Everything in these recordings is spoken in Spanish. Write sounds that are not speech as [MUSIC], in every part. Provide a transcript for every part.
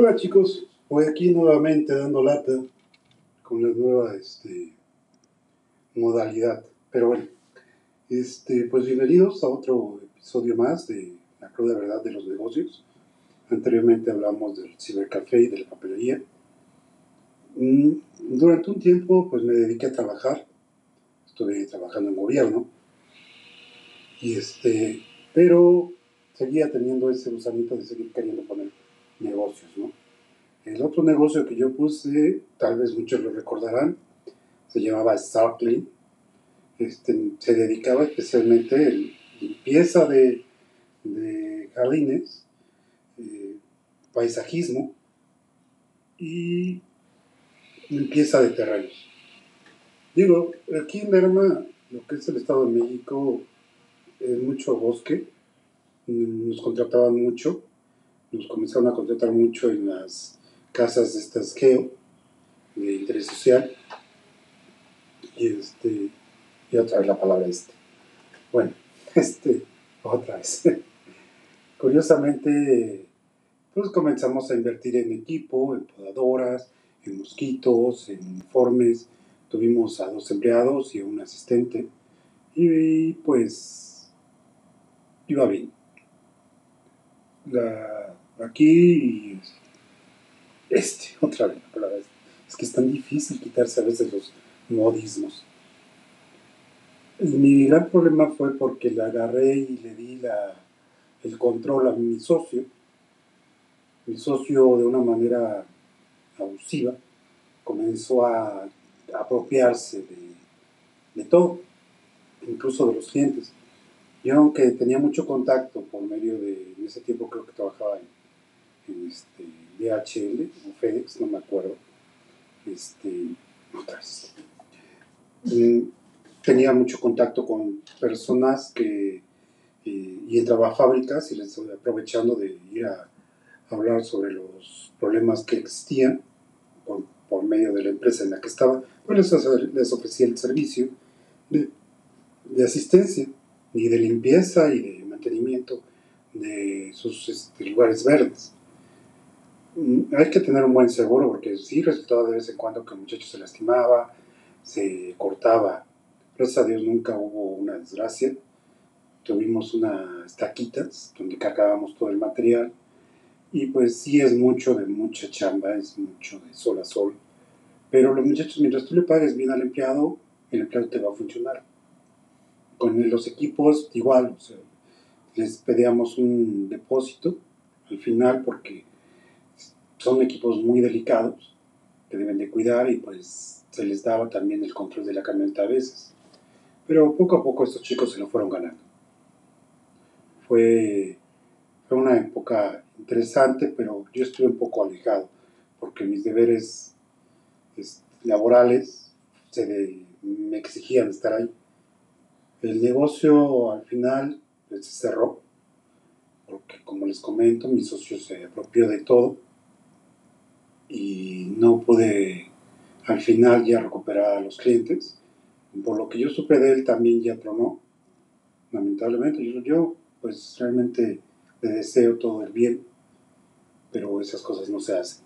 Hola chicos, voy aquí nuevamente dando lata con la nueva este, modalidad. Pero bueno, este, pues bienvenidos a otro episodio más de La cruda verdad de los negocios. Anteriormente hablamos del cibercafé y de la papelería. Mm, durante un tiempo pues me dediqué a trabajar. Estuve trabajando en gobierno. Y este, pero seguía teniendo ese gusanito de seguir queriendo poner negocios, ¿no? El otro negocio que yo puse, tal vez muchos lo recordarán, se llamaba Starkling. Este, se dedicaba especialmente a limpieza de, de jardines, eh, paisajismo y limpieza de terrenos. Digo, aquí en Lerma, lo que es el Estado de México, es mucho bosque, nos contrataban mucho, nos comenzaron a contratar mucho en las casas de estas geo, de interés social, y este, y otra vez la palabra este. Bueno, [LAUGHS] este, otra vez. [LAUGHS] Curiosamente, pues comenzamos a invertir en equipo, en podadoras, en mosquitos, en uniformes. Tuvimos a dos empleados y a un asistente. Y pues iba bien. Aquí, este, [LAUGHS] otra vez, es que es tan difícil quitarse a veces los modismos. Mi gran problema fue porque le agarré y le di la, el control a mi socio. Mi socio de una manera abusiva comenzó a apropiarse de, de todo, incluso de los clientes. Yo aunque tenía mucho contacto por medio de, ese tiempo creo que trabajaba en, en este, DHL o FedEx, no me acuerdo, este, otra vez. Mm, tenía mucho contacto con personas que eh, y entraba a fábricas y les estoy aprovechando de ir a, hablar sobre los problemas que existían por, por, medio de la empresa en la que estaba, pues les, les ofrecía el servicio de, de, asistencia y de limpieza y de mantenimiento de sus este, lugares verdes. Mm, hay que tener un buen seguro porque sí resultaba de vez en cuando que el muchacho se lastimaba, se cortaba Gracias a Dios nunca hubo una desgracia. Tuvimos unas taquitas donde cargábamos todo el material. Y pues sí es mucho de mucha chamba, es mucho de sol a sol. Pero los muchachos, mientras tú le pagues bien al empleado, el empleado te va a funcionar. Con los equipos, igual, o sea, les pedíamos un depósito al final porque son equipos muy delicados que deben de cuidar y pues se les daba también el control de la camioneta a veces. Pero poco a poco estos chicos se lo fueron ganando. Fue, fue una época interesante, pero yo estuve un poco alejado, porque mis deberes laborales se me exigían estar ahí. El negocio al final se cerró, porque como les comento, mi socio se apropió de todo y no pude al final ya recuperar a los clientes por lo que yo supe de él, también ya tronó, lamentablemente. Yo, yo, pues realmente le deseo todo el bien, pero esas cosas no se hacen.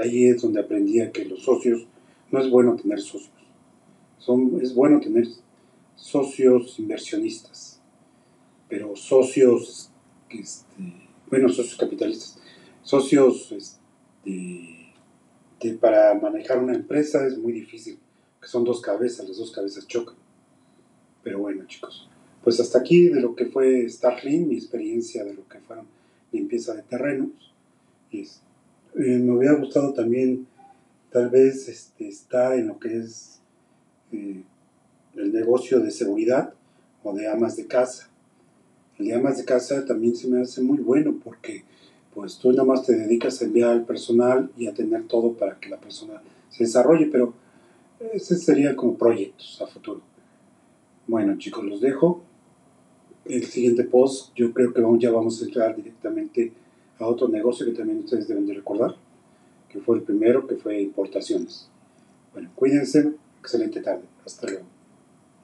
Ahí es donde aprendí a que los socios, no es bueno tener socios, Son, es bueno tener socios inversionistas, pero socios, este, bueno, socios capitalistas, socios este, para manejar una empresa es muy difícil que son dos cabezas, las dos cabezas chocan. Pero bueno, chicos, pues hasta aquí de lo que fue Starlink, mi experiencia de lo que fueron limpieza de terrenos. Eh, me hubiera gustado también, tal vez, este, estar en lo que es eh, el negocio de seguridad o de amas de casa. El amas de casa también se me hace muy bueno porque pues tú nada más te dedicas a enviar al personal y a tener todo para que la persona se desarrolle, pero ese sería como proyectos a futuro. Bueno, chicos, los dejo. El siguiente post, yo creo que ya vamos a entrar directamente a otro negocio que también ustedes deben de recordar, que fue el primero, que fue importaciones. Bueno, cuídense. Excelente tarde. Hasta luego.